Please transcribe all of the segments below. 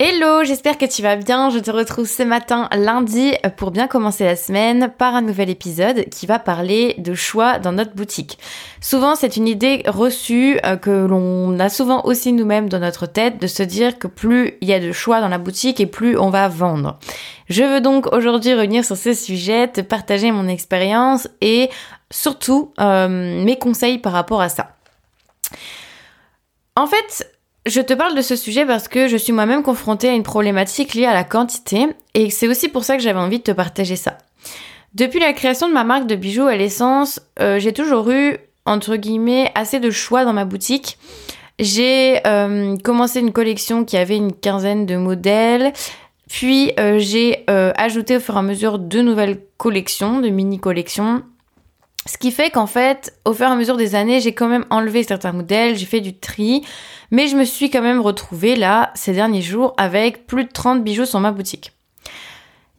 Hello, j'espère que tu vas bien. Je te retrouve ce matin lundi pour bien commencer la semaine par un nouvel épisode qui va parler de choix dans notre boutique. Souvent, c'est une idée reçue euh, que l'on a souvent aussi nous-mêmes dans notre tête de se dire que plus il y a de choix dans la boutique et plus on va vendre. Je veux donc aujourd'hui revenir sur ce sujet, te partager mon expérience et surtout euh, mes conseils par rapport à ça. En fait, je te parle de ce sujet parce que je suis moi-même confrontée à une problématique liée à la quantité et c'est aussi pour ça que j'avais envie de te partager ça. Depuis la création de ma marque de bijoux à l'essence, euh, j'ai toujours eu, entre guillemets, assez de choix dans ma boutique. J'ai euh, commencé une collection qui avait une quinzaine de modèles, puis euh, j'ai ajouté au fur et à mesure deux nouvelles collections, de mini-collections. Ce qui fait qu'en fait, au fur et à mesure des années, j'ai quand même enlevé certains modèles, j'ai fait du tri. Mais je me suis quand même retrouvée là, ces derniers jours, avec plus de 30 bijoux sur ma boutique.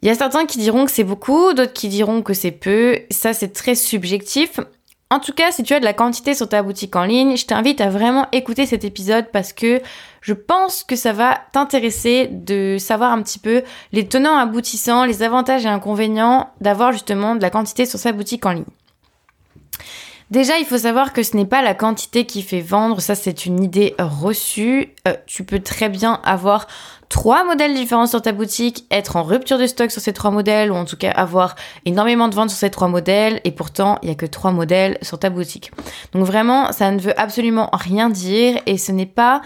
Il y a certains qui diront que c'est beaucoup, d'autres qui diront que c'est peu. Ça, c'est très subjectif. En tout cas, si tu as de la quantité sur ta boutique en ligne, je t'invite à vraiment écouter cet épisode parce que je pense que ça va t'intéresser de savoir un petit peu les tenants aboutissants, les avantages et inconvénients d'avoir justement de la quantité sur sa boutique en ligne. Déjà, il faut savoir que ce n'est pas la quantité qui fait vendre, ça c'est une idée reçue. Euh, tu peux très bien avoir trois modèles différents sur ta boutique, être en rupture de stock sur ces trois modèles, ou en tout cas avoir énormément de ventes sur ces trois modèles, et pourtant il n'y a que trois modèles sur ta boutique. Donc vraiment, ça ne veut absolument rien dire, et ce n'est pas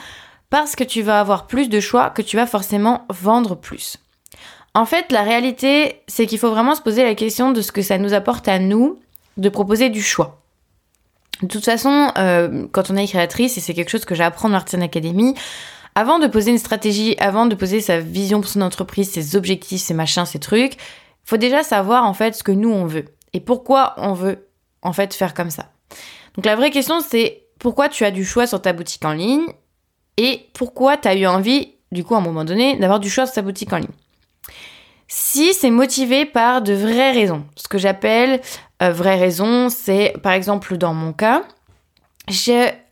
parce que tu vas avoir plus de choix que tu vas forcément vendre plus. En fait, la réalité, c'est qu'il faut vraiment se poser la question de ce que ça nous apporte à nous de proposer du choix. De toute façon, euh, quand on est créatrice, et c'est quelque chose que j'apprends dans Martin Academy, avant de poser une stratégie, avant de poser sa vision pour son entreprise, ses objectifs, ses machins, ses trucs, faut déjà savoir en fait ce que nous on veut et pourquoi on veut en fait faire comme ça. Donc la vraie question c'est pourquoi tu as du choix sur ta boutique en ligne et pourquoi tu as eu envie du coup à un moment donné d'avoir du choix sur ta boutique en ligne. Si c'est motivé par de vraies raisons, ce que j'appelle euh, vraies raisons, c'est par exemple dans mon cas,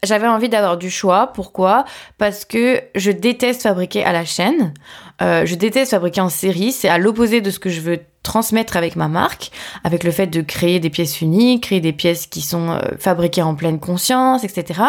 j'avais envie d'avoir du choix. Pourquoi? Parce que je déteste fabriquer à la chaîne. Euh, je déteste fabriquer en série. C'est à l'opposé de ce que je veux transmettre avec ma marque, avec le fait de créer des pièces uniques, créer des pièces qui sont euh, fabriquées en pleine conscience, etc.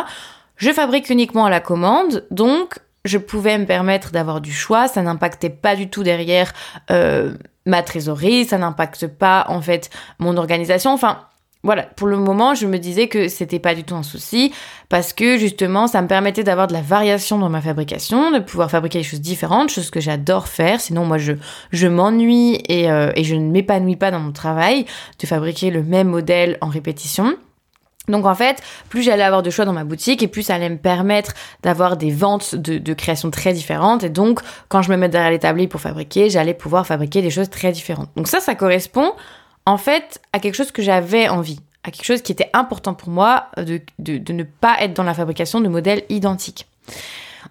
Je fabrique uniquement à la commande, donc je pouvais me permettre d'avoir du choix, ça n'impactait pas du tout derrière euh, ma trésorerie, ça n'impacte pas en fait mon organisation. Enfin, voilà, pour le moment, je me disais que c'était pas du tout un souci parce que justement, ça me permettait d'avoir de la variation dans ma fabrication, de pouvoir fabriquer des choses différentes, choses que j'adore faire. Sinon, moi, je je m'ennuie et, euh, et je ne m'épanouis pas dans mon travail de fabriquer le même modèle en répétition. Donc en fait, plus j'allais avoir de choix dans ma boutique et plus ça allait me permettre d'avoir des ventes de, créations très différentes. Et donc, quand je me mets derrière l'établi pour fabriquer, j'allais pouvoir fabriquer des choses très différentes. Donc ça, ça correspond en fait à quelque chose que j'avais envie, à quelque chose qui était important pour moi de, de, de ne pas être dans la fabrication de modèles identiques.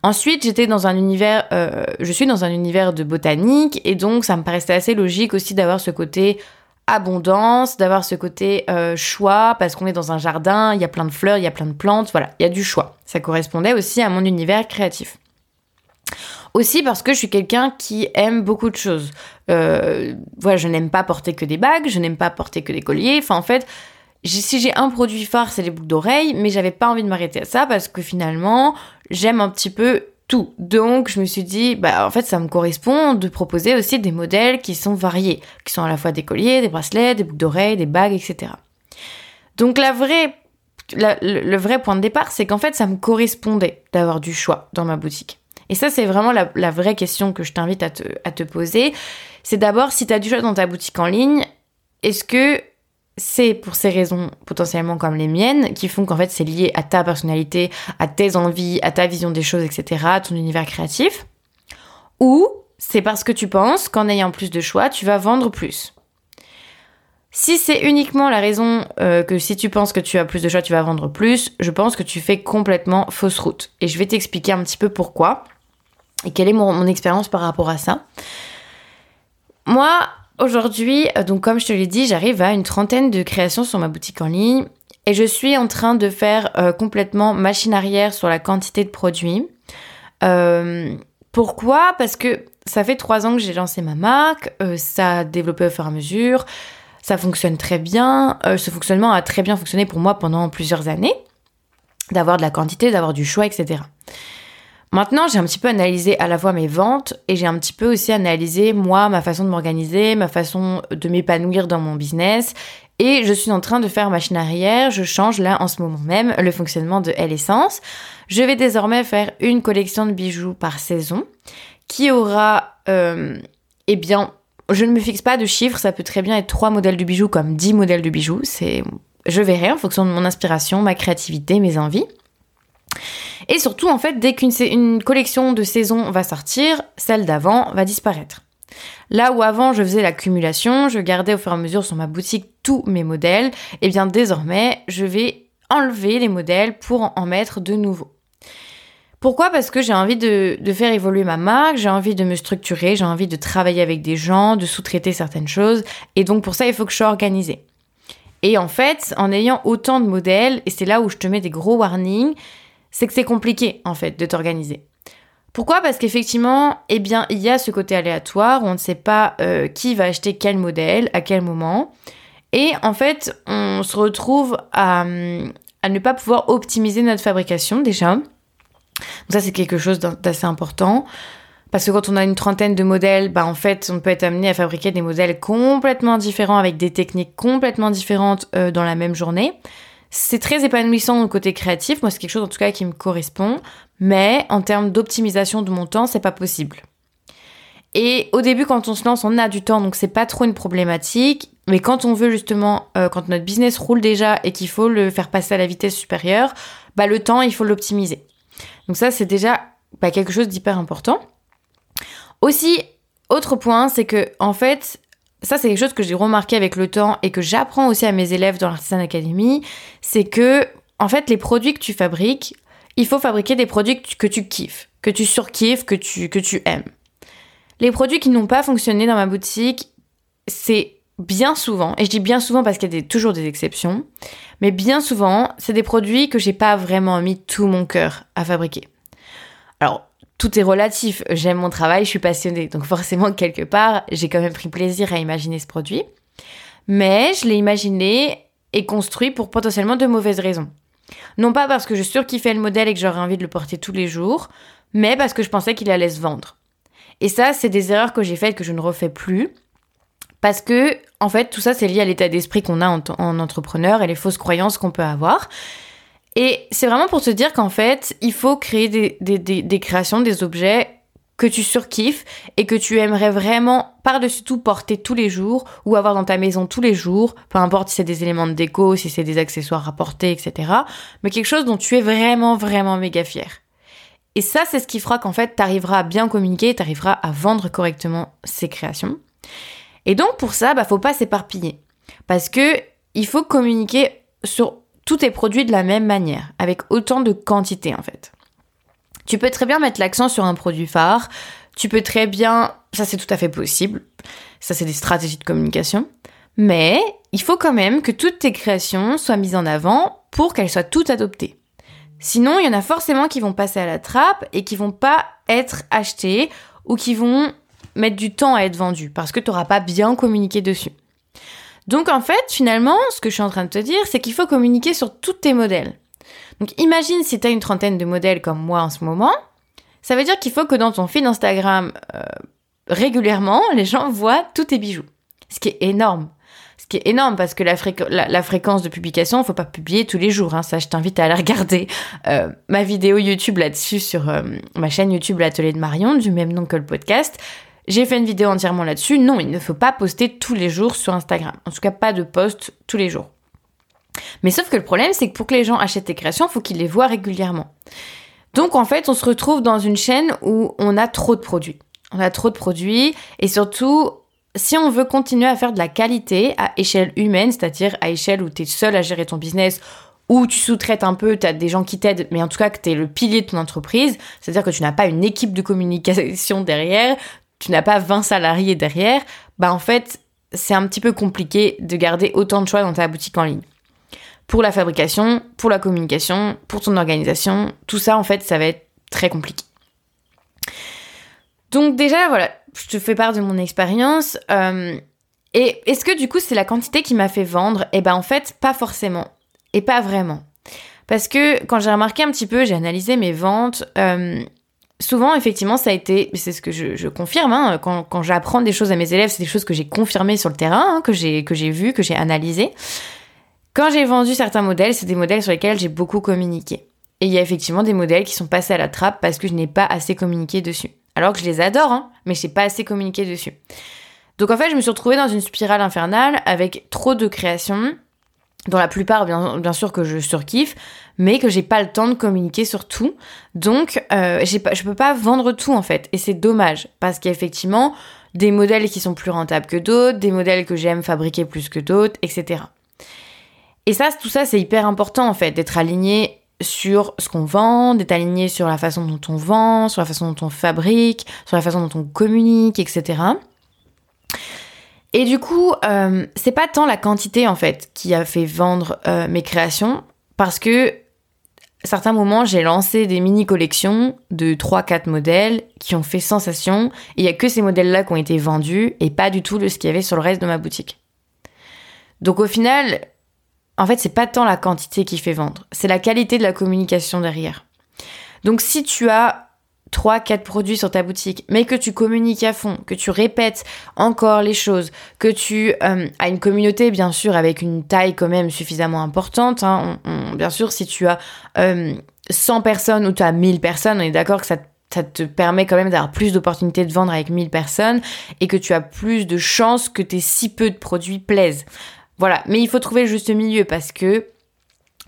Ensuite, j'étais dans un univers, euh, je suis dans un univers de botanique et donc ça me paraissait assez logique aussi d'avoir ce côté abondance, d'avoir ce côté euh, choix, parce qu'on est dans un jardin, il y a plein de fleurs, il y a plein de plantes, voilà, il y a du choix. Ça correspondait aussi à mon univers créatif. Aussi parce que je suis quelqu'un qui aime beaucoup de choses. Euh, voilà, je n'aime pas porter que des bagues, je n'aime pas porter que des colliers. Enfin, en fait, si j'ai un produit phare, c'est les boucles d'oreilles, mais j'avais pas envie de m'arrêter à ça parce que finalement, j'aime un petit peu donc, je me suis dit, bah, en fait, ça me correspond de proposer aussi des modèles qui sont variés, qui sont à la fois des colliers, des bracelets, des boucles d'oreilles, des bagues, etc. Donc, la le, vrai point de départ, c'est qu'en fait, ça me correspondait d'avoir du choix dans ma boutique. Et ça, c'est vraiment la, vraie question que je t'invite à te, à te poser. C'est d'abord, si tu as du choix dans ta boutique en ligne, est-ce que c'est pour ces raisons potentiellement comme les miennes qui font qu'en fait c'est lié à ta personnalité, à tes envies, à ta vision des choses, etc., à ton univers créatif. Ou c'est parce que tu penses qu'en ayant plus de choix, tu vas vendre plus. Si c'est uniquement la raison euh, que si tu penses que tu as plus de choix, tu vas vendre plus, je pense que tu fais complètement fausse route. Et je vais t'expliquer un petit peu pourquoi et quelle est mon expérience par rapport à ça. Moi, Aujourd'hui, euh, donc comme je te l'ai dit, j'arrive à une trentaine de créations sur ma boutique en ligne et je suis en train de faire euh, complètement machine arrière sur la quantité de produits. Euh, Pourquoi? Parce que ça fait trois ans que j'ai lancé ma marque, ça a développé au fur et à mesure, ça fonctionne très bien, ce fonctionnement a très bien fonctionné pour moi pendant plusieurs années, d'avoir de la quantité, d'avoir du choix, etc. Maintenant, j'ai un petit peu analysé à la fois mes ventes et j'ai un petit peu aussi analysé moi, ma façon de m'organiser, ma façon de m'épanouir dans mon business. Et je suis en train de faire machine arrière. Je change là en ce moment même le fonctionnement de L Essence. Je vais désormais faire une collection de bijoux par saison qui aura, euh, eh bien, je ne me fixe pas de chiffres. Ça peut très bien être trois modèles de bijoux comme dix modèles de bijoux. C'est, je verrai en fonction de mon inspiration, ma créativité, mes envies. Et surtout, en fait, dès qu'une collection de saison va sortir, celle d'avant va disparaître. Là où avant je faisais l'accumulation, je gardais au fur et à mesure sur ma boutique tous mes modèles, et eh bien désormais je vais enlever les modèles pour en mettre de nouveaux. Pourquoi? Parce que j'ai envie de, de, faire évoluer ma marque, j'ai envie de me structurer, j'ai envie de travailler avec des gens, de sous-traiter certaines choses, et donc pour ça il faut que je sois organisée. Et en fait, en ayant autant de modèles, et c'est là où je te mets des gros warnings, c'est que c'est compliqué en fait de t'organiser. Pourquoi? Parce qu'effectivement, eh bien, il y a ce côté aléatoire où on ne sait pas euh, qui va acheter quel modèle, à quel moment. Et en fait, on se retrouve à, ne pas pouvoir optimiser notre fabrication déjà. Donc ça, c'est quelque chose d'assez important. Parce que quand on a une trentaine de modèles, bah en fait, on peut être amené à fabriquer des modèles complètement différents avec des techniques complètement différentes euh, dans la même journée. C'est très épanouissant au côté créatif. Moi, c'est quelque chose en tout cas qui me correspond. Mais en termes d'optimisation de mon temps, c'est pas possible. Et au début, quand on se lance, on a du temps, donc c'est pas trop une problématique. Mais quand on veut justement, euh, quand notre business roule déjà et qu'il faut le faire passer à la vitesse supérieure, bah le temps, il faut l'optimiser. Donc ça, c'est déjà bah, quelque chose d'hyper important. Aussi, autre point, c'est que en fait, ça c'est quelque chose que j'ai remarqué avec le temps et que j'apprends aussi à mes élèves dans l'Artisan Academy, c'est que en fait les produits que tu fabriques, il faut fabriquer des produits que tu, kiffes, que tu surkiffes, que tu, que tu aimes. Les produits qui n'ont pas fonctionné dans ma boutique, c'est bien souvent, et je dis bien souvent parce qu'il y a toujours des exceptions, mais bien souvent, c'est des produits que j'ai pas vraiment mis tout mon cœur à fabriquer. Alors, tout est relatif. J'aime mon travail, je suis passionnée. Donc forcément, quelque part, j'ai quand même pris plaisir à imaginer ce produit. Mais je l'ai imaginé et construit pour potentiellement de mauvaises raisons. Non pas parce que je surkiffais le modèle et que j'aurais envie de le porter tous les jours, mais parce que je pensais qu'il allait se vendre. Et ça, c'est des erreurs que j'ai faites que je ne refais plus. Parce que, en fait, tout ça, c'est lié à l'état d'esprit qu'on a en, en entrepreneur et les fausses croyances qu'on peut avoir. Et c'est vraiment pour te dire qu'en fait, il faut créer des, des, créations, des objets que tu surkiffes et que tu aimerais vraiment par-dessus tout porter tous les jours ou avoir dans ta maison tous les jours, peu importe si c'est des éléments de déco, si c'est des accessoires à porter, etc. Mais quelque chose dont tu es vraiment, vraiment méga fier. Et ça, c'est ce qui fera qu'en fait, tu arriveras à bien communiquer, tu arriveras à vendre correctement ces créations. Et donc, pour ça, bah, faut pas s'éparpiller. Parce que il faut communiquer sur tout est produit de la même manière, avec autant de quantité en fait. Tu peux très bien mettre l'accent sur un produit phare, tu peux très bien, ça c'est tout à fait possible, ça c'est des stratégies de communication, mais il faut quand même que toutes tes créations soient mises en avant pour qu'elles soient toutes adoptées. Sinon, il y en a forcément qui vont passer à la trappe et qui vont pas être achetées ou qui vont mettre du temps à être vendues parce que tu n'auras pas bien communiqué dessus. Donc en fait, finalement, ce que je suis en train de te dire, c'est qu'il faut communiquer sur tous tes modèles. Donc imagine si tu une trentaine de modèles comme moi en ce moment, ça veut dire qu'il faut que dans ton feed Instagram, euh, régulièrement, les gens voient tous tes bijoux. Ce qui est énorme. Ce qui est énorme parce que la, fréquence de publication, il faut pas publier tous les jours. Hein. ça, je t'invite à aller regarder euh, ma vidéo YouTube là-dessus sur euh, ma chaîne YouTube L'Atelier de Marion, du même nom que le podcast. J'ai fait une vidéo entièrement là-dessus. Non, il ne faut pas poster tous les jours sur Instagram. En tout cas, pas de post tous les jours. Mais sauf que le problème, c'est que pour que les gens achètent tes créations, il faut qu'ils les voient régulièrement. Donc en fait, on se retrouve dans une chaîne où on a trop de produits. On a trop de produits et surtout, si on veut continuer à faire de la qualité à échelle humaine, c'est-à-dire à échelle où tu es seul à gérer ton business, ou tu sous-traites un peu, tu as des gens qui t'aident, mais en tout cas que tu es le pilier de ton entreprise, c'est-à-dire que tu n'as pas une équipe de communication derrière, tu n'as pas 20 salariés derrière, bah en fait, c'est un petit peu compliqué de garder autant de choix dans ta boutique en ligne. Pour la fabrication, pour la communication, pour ton organisation, tout ça en fait, ça va être très compliqué. Donc déjà, voilà, je te fais part de mon expérience. Euh, et est-ce que du coup c'est la quantité qui m'a fait vendre? Eh ben en fait, pas forcément. Et pas vraiment. Parce que quand j'ai remarqué un petit peu, j'ai analysé mes ventes, euh, souvent effectivement ça a été, c'est ce que je, confirme, hein, quand, j'apprends des choses à mes élèves, c'est des choses que j'ai confirmées sur le terrain, hein, que j'ai que j'ai vu, que j'ai analysé. Quand j'ai vendu certains modèles, c'est des modèles sur lesquels j'ai beaucoup communiqué. Et il y a effectivement des modèles qui sont passés à la trappe parce que je n'ai pas assez communiqué dessus. Alors que je les adore, hein, mais je n'ai pas assez communiqué dessus. Donc en fait, je me suis retrouvée dans une spirale infernale avec trop de créations, dont la plupart, bien, sûr, que je surkiffe, mais que j'ai pas le temps de communiquer sur tout. Donc, euh, pas, je peux pas vendre tout en fait. Et c'est dommage, parce qu'il y a effectivement des modèles qui sont plus rentables que d'autres, des modèles que j'aime fabriquer plus que d'autres, etc. Et ça, tout ça, c'est hyper important en fait, d'être aligné sur ce qu'on vend, d'être aligné sur la façon dont on vend, sur la façon dont on fabrique, sur la façon dont on communique, etc. Et du coup, euh, c'est pas tant la quantité en fait qui a fait vendre euh, mes créations, parce que certains moments, j'ai lancé des mini collections de 3-4 modèles qui ont fait sensation, il y a que ces modèles-là qui ont été vendus, et pas du tout ce qu'il y avait sur le reste de ma boutique. Donc au final, en fait, c'est pas tant la quantité qui fait vendre, c'est la qualité de la communication derrière. Donc si tu as 3 4 produits sur ta boutique, mais que tu communiques à fond, que tu répètes encore les choses, que tu euh, as une communauté bien sûr avec une taille quand même suffisamment importante, hein, bien sûr si tu as 100 euh, personnes ou tu as 1000 personnes, on est d'accord que ça ça te permet quand même d'avoir plus d'opportunités de vendre avec 1000 personnes et que tu as plus de chances que tes si peu de produits plaisent. Voilà, mais il faut trouver le juste milieu parce que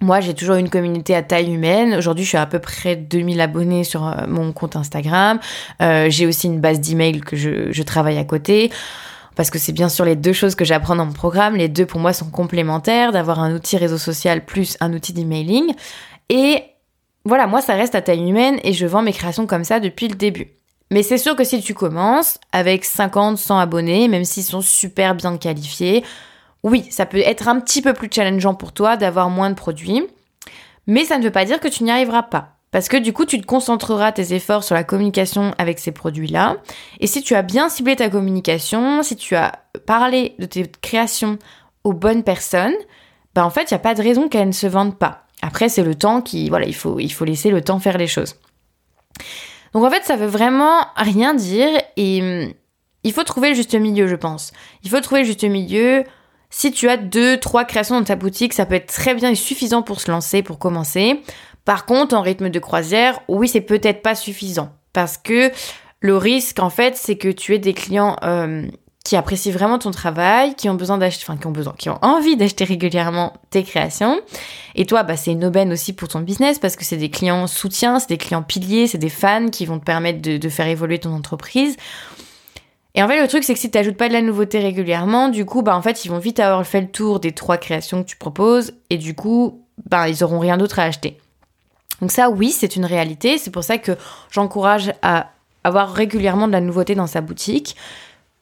moi, j'ai toujours une communauté à taille humaine. Aujourd'hui, je suis à, peu près 2000 abonnés sur euh, mon compte Instagram. Euh, j'ai aussi une base d'email que je, travaille à côté. Parce que c'est bien sûr les deux choses que j'apprends dans mon programme. Les deux, pour moi, sont complémentaires, d'avoir un outil réseau social plus un outil d'emailing. Et voilà, moi, ça reste à taille humaine et je vends mes créations comme ça depuis le début. Mais c'est sûr que si tu commences avec 50, 100 abonnés, même s'ils sont super bien qualifiés, oui, ça peut être un petit peu plus challengeant pour toi d'avoir moins de produits, mais ça ne veut pas dire que tu n'y arriveras pas. Parce que du coup, tu te concentreras tes efforts sur la communication avec ces produits-là. Et si tu as bien ciblé ta communication, si tu as parlé de tes créations aux bonnes personnes, bah en fait, il n'y a pas de raison qu'elles ne se vendent pas. Après, c'est le temps qui, voilà, il faut, il faut laisser le temps faire les choses. Donc en fait, ça veut vraiment rien dire et hum, il faut trouver le juste milieu, je pense. Il faut trouver le juste milieu si tu as deux, trois créations dans ta boutique, ça peut être très bien et suffisant pour se lancer, pour commencer. Par contre, en rythme de croisière, oui, c'est peut-être pas suffisant. Parce que le risque, en fait, c'est que tu aies des clients euh, qui apprécient vraiment ton travail, qui ont besoin d'acheter, enfin, qui ont besoin, qui ont envie d'acheter régulièrement tes créations. Et toi, bah, c'est une aubaine aussi pour ton business parce que c'est des clients soutiens, c'est des clients piliers, c'est des fans qui vont te permettre de, de faire évoluer ton entreprise. Et en fait, le truc, c'est que si tu n'ajoutes pas de la nouveauté régulièrement, du coup, bah, en fait, ils vont vite avoir fait le tour des trois créations que tu proposes et du coup, bah, ils auront rien d'autre à acheter. Donc ça, oui, c'est une réalité. C'est pour ça que j'encourage à avoir régulièrement de la nouveauté dans sa boutique.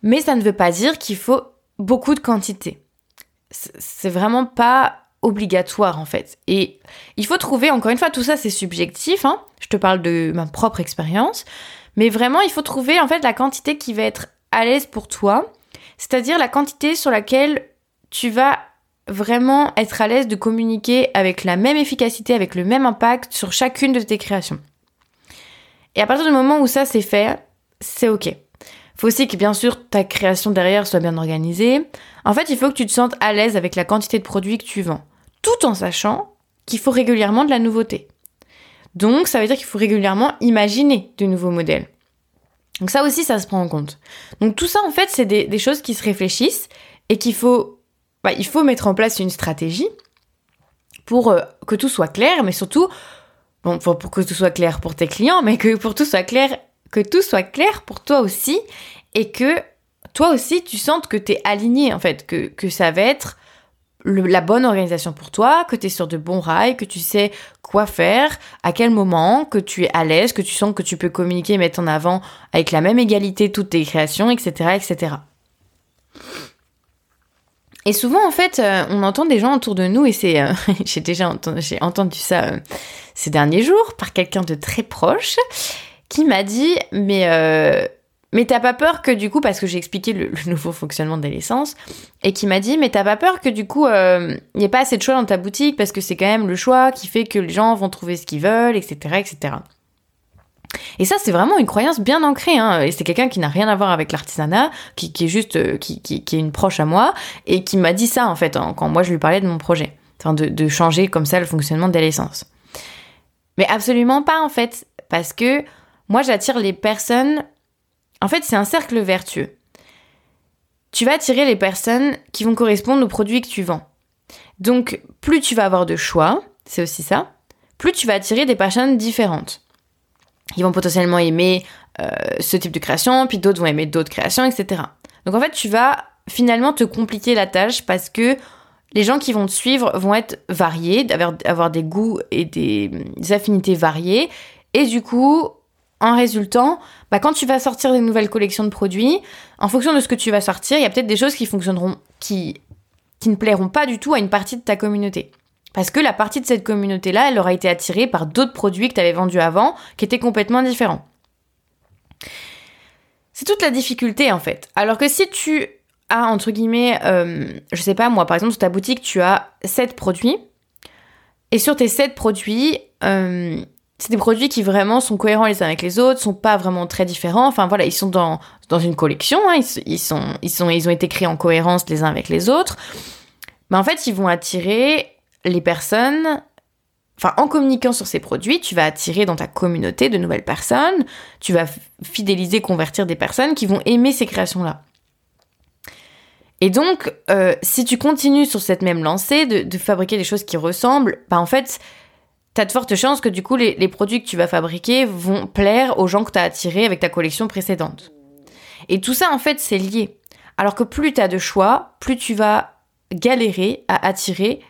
Mais ça ne veut pas dire qu'il faut beaucoup de quantité. C'est vraiment pas obligatoire en fait. Et il faut trouver, encore une fois, tout ça c'est subjectif. Hein. Je te parle de ma propre expérience. Mais vraiment, il faut trouver en fait la quantité qui va être à l'aise pour toi, c'est-à-dire la quantité sur laquelle tu vas vraiment être à l'aise de communiquer avec la même efficacité, avec le même impact sur chacune de tes créations. Et à partir du moment où ça c'est fait, c'est ok. Faut aussi que bien sûr ta création derrière soit bien organisée. En fait, il faut que tu te sentes à l'aise avec la quantité de produits que tu vends, tout en sachant qu'il faut régulièrement de la nouveauté. Donc ça veut dire qu'il faut régulièrement imaginer de nouveaux modèles. Donc ça aussi, ça se prend en compte. Donc tout ça, en fait, c'est des, choses qui se réfléchissent et qu'il faut, bah, mettre en place une stratégie pour euh, que tout soit clair, mais surtout, pour, que tout soit clair pour tes clients, mais que pour tout soit clair, que tout soit clair pour toi aussi et que toi aussi, tu sentes que tu es aligné, en fait, que ça va être la bonne organisation pour toi, que tu es sur de bons rails, que tu sais quoi faire, à quel moment, que tu es à l'aise, que tu sens que tu peux communiquer et mettre en avant avec la même égalité toutes tes créations, etc. etc. Et souvent, en fait, euh, on entend des gens autour de nous, et c'est, euh, j'ai déjà entendu, j'ai entendu ça euh, ces derniers jours par quelqu'un de très proche, qui m'a dit, mais mais t'as pas peur que du coup, parce que j'ai expliqué le, nouveau fonctionnement de l'essence, et qui m'a dit, mais t'as pas peur que du coup, il euh, n'y ait pas assez de choix dans ta boutique, parce que c'est quand même le choix qui fait que les gens vont trouver ce qu'ils veulent, etc., etc. Et ça, c'est vraiment une croyance bien ancrée. Hein. Et c'est quelqu'un qui n'a rien à voir avec l'artisanat, qui, est juste, euh, qui, qui, est une proche à moi, et qui m'a dit ça, en fait, quand moi je lui parlais de mon projet. Enfin, de, de changer comme ça le fonctionnement de l'essence. Mais absolument pas, en fait. Parce que moi, j'attire les personnes. En fait, c'est un cercle vertueux. Tu vas attirer les personnes qui vont correspondre aux produits que tu vends. Donc, plus tu vas avoir de choix, c'est aussi ça, plus tu vas attirer des personnes différentes. Ils vont potentiellement aimer euh, ce type de création, puis d'autres vont aimer d'autres créations, etc. Donc en fait, tu vas finalement te compliquer la tâche parce que les gens qui vont te suivre vont être variés, avoir, des goûts et des, affinités variées. Et du coup, en résultant, bah, quand tu vas sortir des nouvelles collections de produits, en fonction de ce que tu vas sortir, il y a peut-être des choses qui fonctionneront, qui, ne plairont pas du tout à une partie de ta communauté. Parce que la partie de cette communauté-là, elle aura été attirée par d'autres produits que tu avais vendus avant, qui étaient complètement différents. C'est toute la difficulté en fait. Alors que si tu as, entre guillemets, euh, je sais pas moi, par exemple sur ta boutique, tu as 7 produits, et sur tes 7 produits, euh, c'est des produits qui vraiment sont cohérents les uns avec les autres, sont pas vraiment très différents. Enfin voilà, ils sont dans, dans une collection, hein. ils, sont, ils, sont, ils ont été créés en cohérence les uns avec les autres. Mais en fait, ils vont attirer les personnes, enfin en communiquant sur ces produits, tu vas attirer dans ta communauté de nouvelles personnes, tu vas fidéliser, convertir des personnes qui vont aimer ces créations-là. Et donc, euh, si tu continues sur cette même lancée de, fabriquer des choses qui ressemblent, bah en fait, t'as de fortes chances que du coup, les, produits que tu vas fabriquer vont plaire aux gens que tu as attirés avec ta collection précédente. Et tout ça, en fait, c'est lié. Alors que plus tu as de choix, plus tu vas galérer à attirer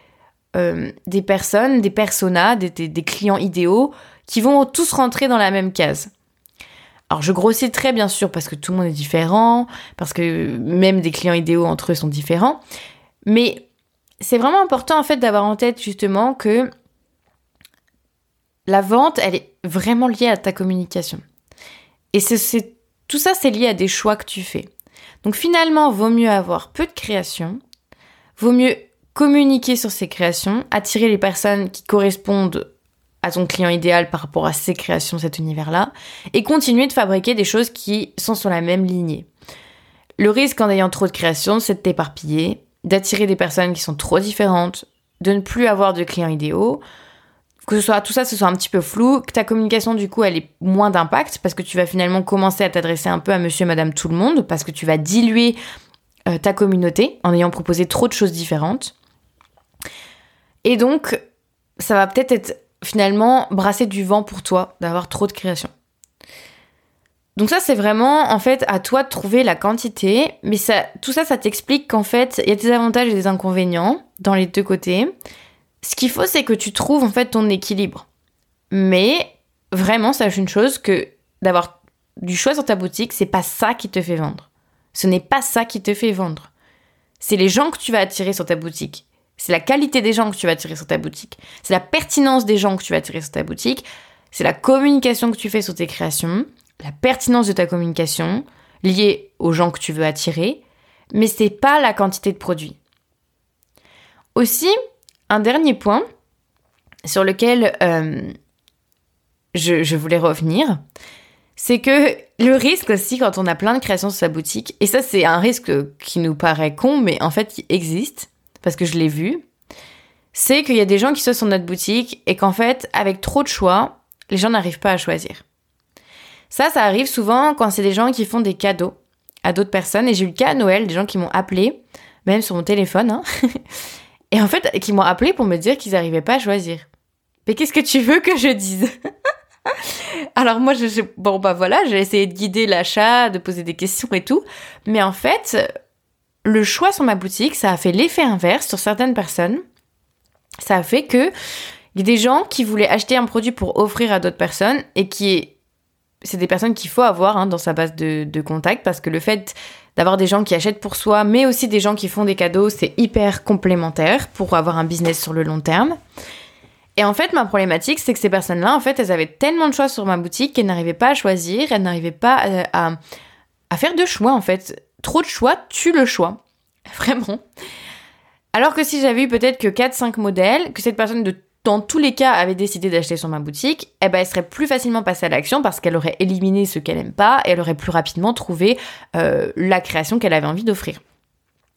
euh, des personnes, des personas, des, clients idéaux qui vont tous rentrer dans la même case. Alors je grossis très bien sûr parce que tout le monde est différent, parce que même des clients idéaux entre eux sont différents, mais c'est vraiment important en fait d'avoir en tête justement que la vente, elle est vraiment liée à ta communication. Et c'est, tout ça, c'est lié à des choix que tu fais. Donc finalement, vaut mieux avoir peu de création, vaut mieux communiquer sur ses créations, attirer les personnes qui correspondent à ton client idéal par rapport à ses créations, cet univers-là, et continuer de fabriquer des choses qui sont sur la même lignée. Le risque en ayant trop de créations, c'est de t'éparpiller, d'attirer des personnes qui sont trop différentes, de ne plus avoir de clients idéaux, que ce soit tout ça ce soit un petit peu flou, que ta communication du coup elle ait moins d'impact parce que tu vas finalement commencer à t'adresser un peu à monsieur madame tout le monde parce que tu vas diluer euh, ta communauté en ayant proposé trop de choses différentes. Et donc, ça va peut-être être finalement brasser du vent pour toi d'avoir trop de création. Donc ça, c'est vraiment en fait à toi de trouver la quantité, mais ça, tout ça, ça t'explique qu'en fait, il y a des avantages et des inconvénients dans les deux côtés. Ce qu'il faut, c'est que tu trouves en fait ton équilibre. Mais vraiment, sache une chose que d'avoir du choix sur ta boutique, c'est pas ça qui te fait vendre. Ce n'est pas ça qui te fait vendre. C'est les gens que tu vas attirer sur ta boutique. C'est la qualité des gens que tu vas attirer sur ta boutique. C'est la pertinence des gens que tu vas attirer sur ta boutique. C'est la communication que tu fais sur tes créations. La pertinence de ta communication liée aux gens que tu veux attirer. Mais c'est pas la quantité de produits. Aussi, un dernier point sur lequel euh, je, voulais revenir, c'est que le risque aussi quand on a plein de créations sur sa boutique, et ça c'est un risque qui nous paraît con, mais en fait qui existe, parce que je l'ai vu, c'est qu'il y a des gens qui sont sur notre boutique et qu'en fait, avec trop de choix, les gens n'arrivent pas à choisir. Ça, ça arrive souvent quand c'est des gens qui font des cadeaux à d'autres personnes. Et j'ai eu le cas à Noël, des gens qui m'ont appelé, même sur mon téléphone, hein, et en fait, qui m'ont appelé pour me dire qu'ils n'arrivaient pas à choisir. Mais qu'est-ce que tu veux que je dise? Alors moi, je, bon bah voilà, j'ai essayé de guider l'achat, de poser des questions et tout, mais en fait, le choix sur ma boutique, ça a fait l'effet inverse sur certaines personnes. Ça a fait que des gens qui voulaient acheter un produit pour offrir à d'autres personnes et qui c'est des personnes qu'il faut avoir hein, dans sa base de, de contact parce que le fait d'avoir des gens qui achètent pour soi, mais aussi des gens qui font des cadeaux, c'est hyper complémentaire pour avoir un business sur le long terme. Et en fait, ma problématique, c'est que ces personnes-là, en fait, elles avaient tellement de choix sur ma boutique qu'elles n'arrivaient pas à choisir, elles n'arrivaient pas à, à faire de choix en fait. Trop de choix tue le choix. Vraiment. Alors que si j'avais eu peut-être que 4-5 modèles, que cette personne de dans tous les cas avait décidé d'acheter sur ma boutique, eh ben elle serait plus facilement passée à l'action parce qu'elle aurait éliminé ce qu'elle aime pas et elle aurait plus rapidement trouvé euh, la création qu'elle avait envie d'offrir.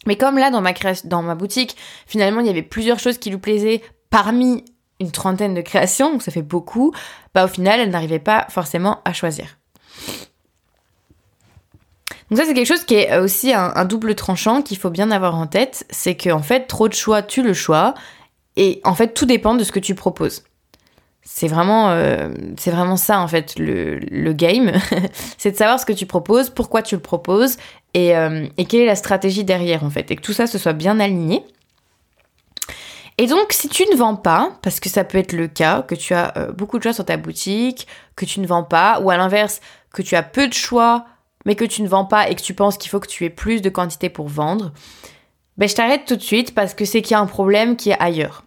Mais comme là dans ma dans ma boutique, finalement il y avait plusieurs choses qui lui plaisaient parmi une trentaine de créations, donc ça fait beaucoup, bah au final elle n'arrivait pas forcément à choisir. Donc ça c'est quelque chose qui est aussi un, double tranchant qu'il faut bien avoir en tête, c'est qu'en fait trop de choix tue le choix et en fait, tout dépend de ce que tu proposes. C'est vraiment, euh, c'est vraiment ça en fait le, le game, c'est de savoir ce que tu proposes, pourquoi tu le proposes et, euh, et, quelle est la stratégie derrière en fait, et que tout ça se soit bien aligné. Et donc, si tu ne vends pas, parce que ça peut être le cas, que tu as euh, beaucoup de choix sur ta boutique, que tu ne vends pas, ou à l'inverse, que tu as peu de choix, mais que tu ne vends pas et que tu penses qu'il faut que tu aies plus de quantité pour vendre, ben, je t'arrête tout de suite parce que c'est qu'il y a un problème qui est ailleurs.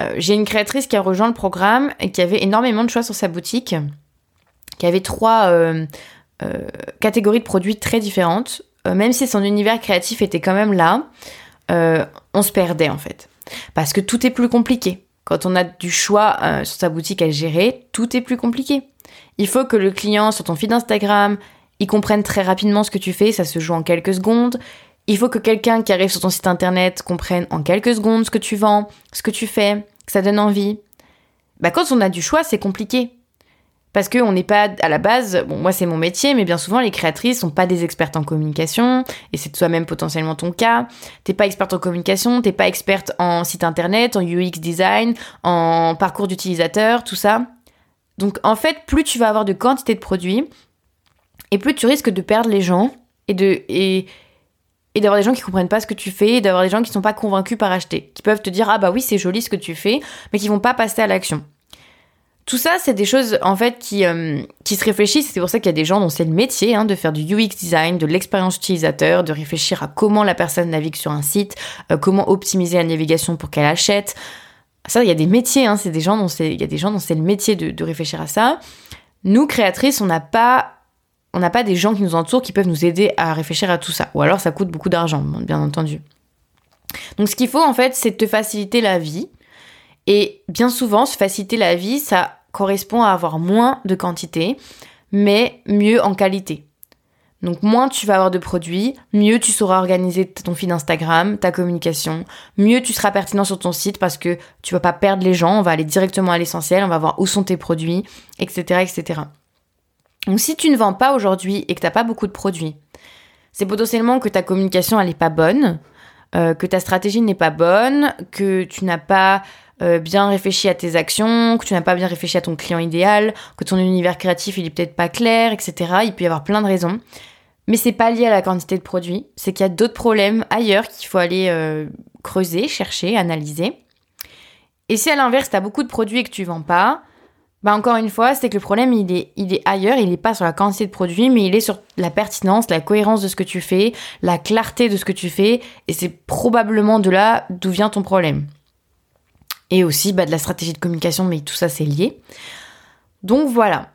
Euh, j'ai une créatrice qui a rejoint le programme et qui avait énormément de choix sur sa boutique, qui avait trois euh, euh, catégories de produits très différentes. même si son univers créatif était quand même là, on se perdait en fait. Parce que tout est plus compliqué. Quand on a du choix sur sa boutique à gérer, tout est plus compliqué. Il faut que le client sur ton feed Instagram, il comprenne très rapidement ce que tu fais, ça se joue en quelques secondes. Il faut que quelqu'un qui arrive sur ton site internet comprenne en quelques secondes ce que tu vends, ce que tu fais, que ça donne envie. Bah quand on a du choix, c'est compliqué. Parce qu'on n'est pas à la base, bon moi c'est mon métier, mais bien souvent les créatrices sont pas des expertes en communication, et c'est toi-même potentiellement ton cas. T'es pas experte en communication, t'es pas experte en site internet, en UX design, en parcours d'utilisateur, tout ça. Donc en fait, plus tu vas avoir de quantité de produits, et plus tu risques de perdre les gens et de et d'avoir des gens qui comprennent pas ce que tu fais, et d'avoir des gens qui sont pas convaincus par acheter, qui peuvent te dire ah bah oui c'est joli ce que tu fais, mais qui vont pas passer à l'action. Tout ça, c'est des choses en fait qui, euh, qui se réfléchissent. C'est pour ça qu'il y a des gens dont c'est le métier hein, de faire du UX design, de l'expérience utilisateur, de réfléchir à comment la personne navigue sur un site, euh, comment optimiser la navigation pour qu'elle achète. Ça, il y a des métiers. Hein, c'est des gens dont c'est, il y a des gens dont c'est le métier de, de réfléchir à ça. Nous créatrices, on n'a pas on n'a pas des gens qui nous entourent qui peuvent nous aider à réfléchir à tout ça. Ou alors ça coûte beaucoup d'argent, bien entendu. Donc ce qu'il faut en fait, c'est te faciliter la vie. Et bien souvent, se faciliter la vie, ça correspond à avoir moins de quantité, mais mieux en qualité. Donc moins tu vas avoir de produits, mieux tu sauras organiser ton feed Instagram, ta communication, mieux tu seras pertinent sur ton site parce que tu vas pas perdre les gens, on va aller directement à l'essentiel, on va voir où sont tes produits, etc., etc. Donc si tu ne vends pas aujourd'hui et que tu n'as pas beaucoup de produits, c'est potentiellement que ta communication n'est pas bonne, euh, que ta stratégie n'est pas bonne, que tu n'as pas euh, bien réfléchi à tes actions, que tu n'as pas bien réfléchi à ton client idéal, que ton univers créatif il est peut-être pas clair, etc. Il peut y avoir plein de raisons. Mais c'est pas lié à la quantité de produits, c'est qu'il y a d'autres problèmes ailleurs qu'il faut aller euh, creuser, chercher, analyser. Et si à l'inverse, tu as beaucoup de produits et que tu vends pas, bah encore une fois, c'est que le problème, il est, il est ailleurs, il n'est pas sur la quantité de produits, mais il est sur la pertinence, la cohérence de ce que tu fais, la clarté de ce que tu fais, et c'est probablement de là d'où vient ton problème. Et aussi bah, de la stratégie de communication, mais tout ça c'est lié. Donc voilà.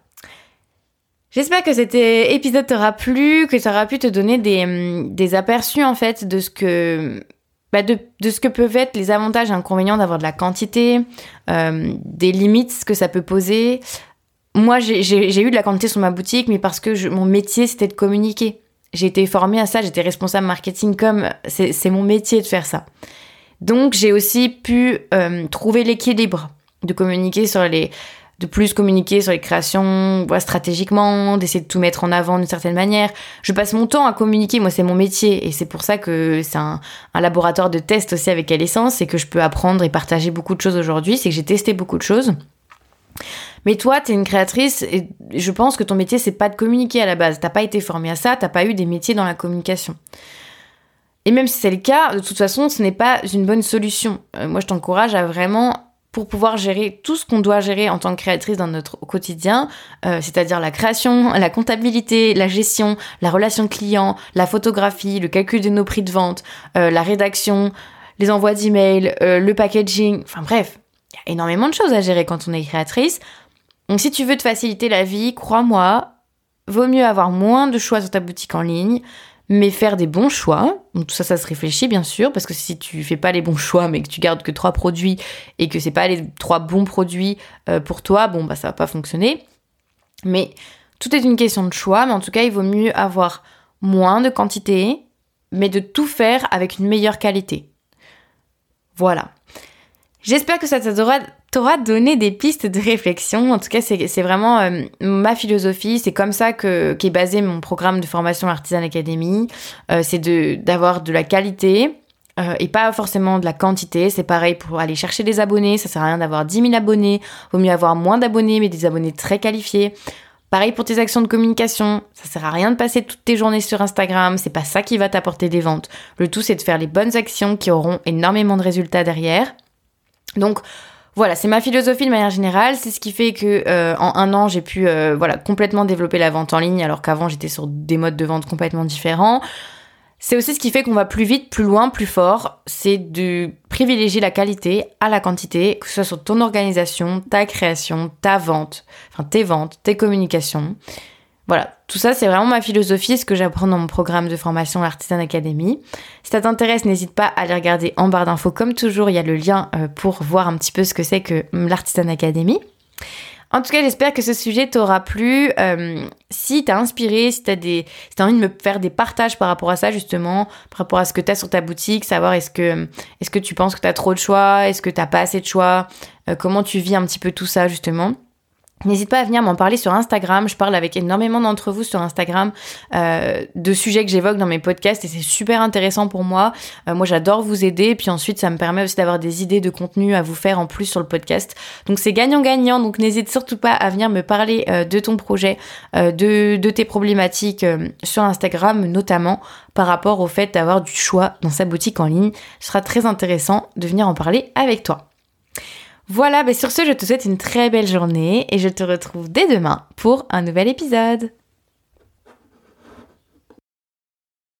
J'espère que cet épisode t'aura plu, que ça aura pu te donner des, hum, des aperçus en fait de ce que bah de, de, ce que peuvent être les avantages et inconvénients d'avoir de la quantité, euh, des limites, que ça peut poser. Moi, j'ai eu de la quantité sur ma boutique, mais parce que mon métier, c'était de communiquer. J'ai été formée à ça, j'étais responsable marketing comme c'est mon métier de faire ça. Donc, j'ai aussi pu euh, trouver l'équilibre de communiquer sur les, de plus communiquer sur les créations stratégiquement, d'essayer de tout mettre en avant d'une certaine manière. Je passe mon temps à communiquer, moi c'est mon métier et c'est pour ça que c'est un, laboratoire de test aussi avec Essence et que je peux apprendre et partager beaucoup de choses aujourd'hui, c'est que j'ai testé beaucoup de choses. Mais toi, tu es une créatrice et je pense que ton métier c'est pas de communiquer à la base. T'as pas été formé à ça, t'as pas eu des métiers dans la communication. Et même si c'est le cas, de toute façon, ce n'est pas une bonne solution. Euh, moi, je t'encourage à vraiment pour pouvoir gérer tout ce qu'on doit gérer en tant que créatrice dans notre quotidien, euh, c'est-à-dire la création, la comptabilité, la gestion, la relation client, la photographie, le calcul de nos prix de vente, euh, la rédaction, les envois d'emails, euh, le packaging, enfin bref, il y a énormément de choses à gérer quand on est créatrice. Donc si tu veux te faciliter la vie, crois-moi, vaut mieux avoir moins de choix sur ta boutique en ligne, mais faire des bons choix. Tout ça, ça se réfléchit bien sûr, parce que si tu fais pas les bons choix, mais que tu gardes que trois produits et que c'est pas les trois bons produits euh, pour toi, bon bah ça va pas fonctionner. Mais tout est une question de choix, mais en tout cas, il vaut mieux avoir moins de quantité, mais de tout faire avec une meilleure qualité. Voilà. J'espère que ça t'aura donné des pistes de réflexion. En tout cas, c'est vraiment euh, ma philosophie. C'est comme ça que qu'est basé mon programme de formation Artisan Academy. Euh, c'est d'avoir de, la qualité euh, et pas forcément de la quantité. C'est pareil pour aller chercher des abonnés. Ça sert à rien d'avoir 10 000 abonnés. Vaut mieux avoir moins d'abonnés, mais des abonnés très qualifiés. Pareil pour tes actions de communication, ça sert à rien de passer toutes tes journées sur Instagram, c'est pas ça qui va t'apporter des ventes. Le tout c'est de faire les bonnes actions qui auront énormément de résultats derrière. Donc voilà, c'est ma philosophie de manière générale. C'est ce qui fait que euh, en un an, j'ai pu euh, voilà complètement développer la vente en ligne, alors qu'avant j'étais sur des modes de vente complètement différents. C'est aussi ce qui fait qu'on va plus vite, plus loin, plus fort. C'est de privilégier la qualité à la quantité, que ce soit sur ton organisation, ta création, ta vente, enfin tes ventes, tes communications. Voilà, tout ça c'est vraiment ma philosophie, ce que j'apprends dans mon programme de formation L'Artisan Academy. Si ça t'intéresse, n'hésite pas à aller regarder en barre d'infos. Comme toujours, il y a le lien euh, pour voir un petit peu ce que c'est que hum, l'Artisan Academy. En tout cas, j'espère que ce sujet t'aura plu. Euh, si t'as inspiré, si t'as des, si t'as envie de me faire des partages par rapport à ça justement, par rapport à ce que t'as sur ta boutique, savoir est-ce que, est-ce que tu penses que t'as trop de choix, est-ce que t'as pas assez de choix, euh, comment tu vis un petit peu tout ça justement. N'hésite pas à venir m'en parler sur Instagram. Je parle avec énormément d'entre vous sur Instagram euh, de sujets que j'évoque dans mes podcasts et c'est super intéressant pour moi. Euh, moi, j'adore vous aider. Puis ensuite, ça me permet aussi d'avoir des idées de contenu à vous faire en plus sur le podcast. Donc c'est gagnant-gagnant. Donc n'hésite surtout pas à venir me parler euh, de ton projet, de, de tes problématiques sur Instagram, notamment par rapport au fait d'avoir du choix dans sa boutique en ligne. Ce sera très intéressant de venir en parler avec toi. Voilà, mais sur ce, je te souhaite une très belle journée et je te retrouve dès demain pour un nouvel épisode.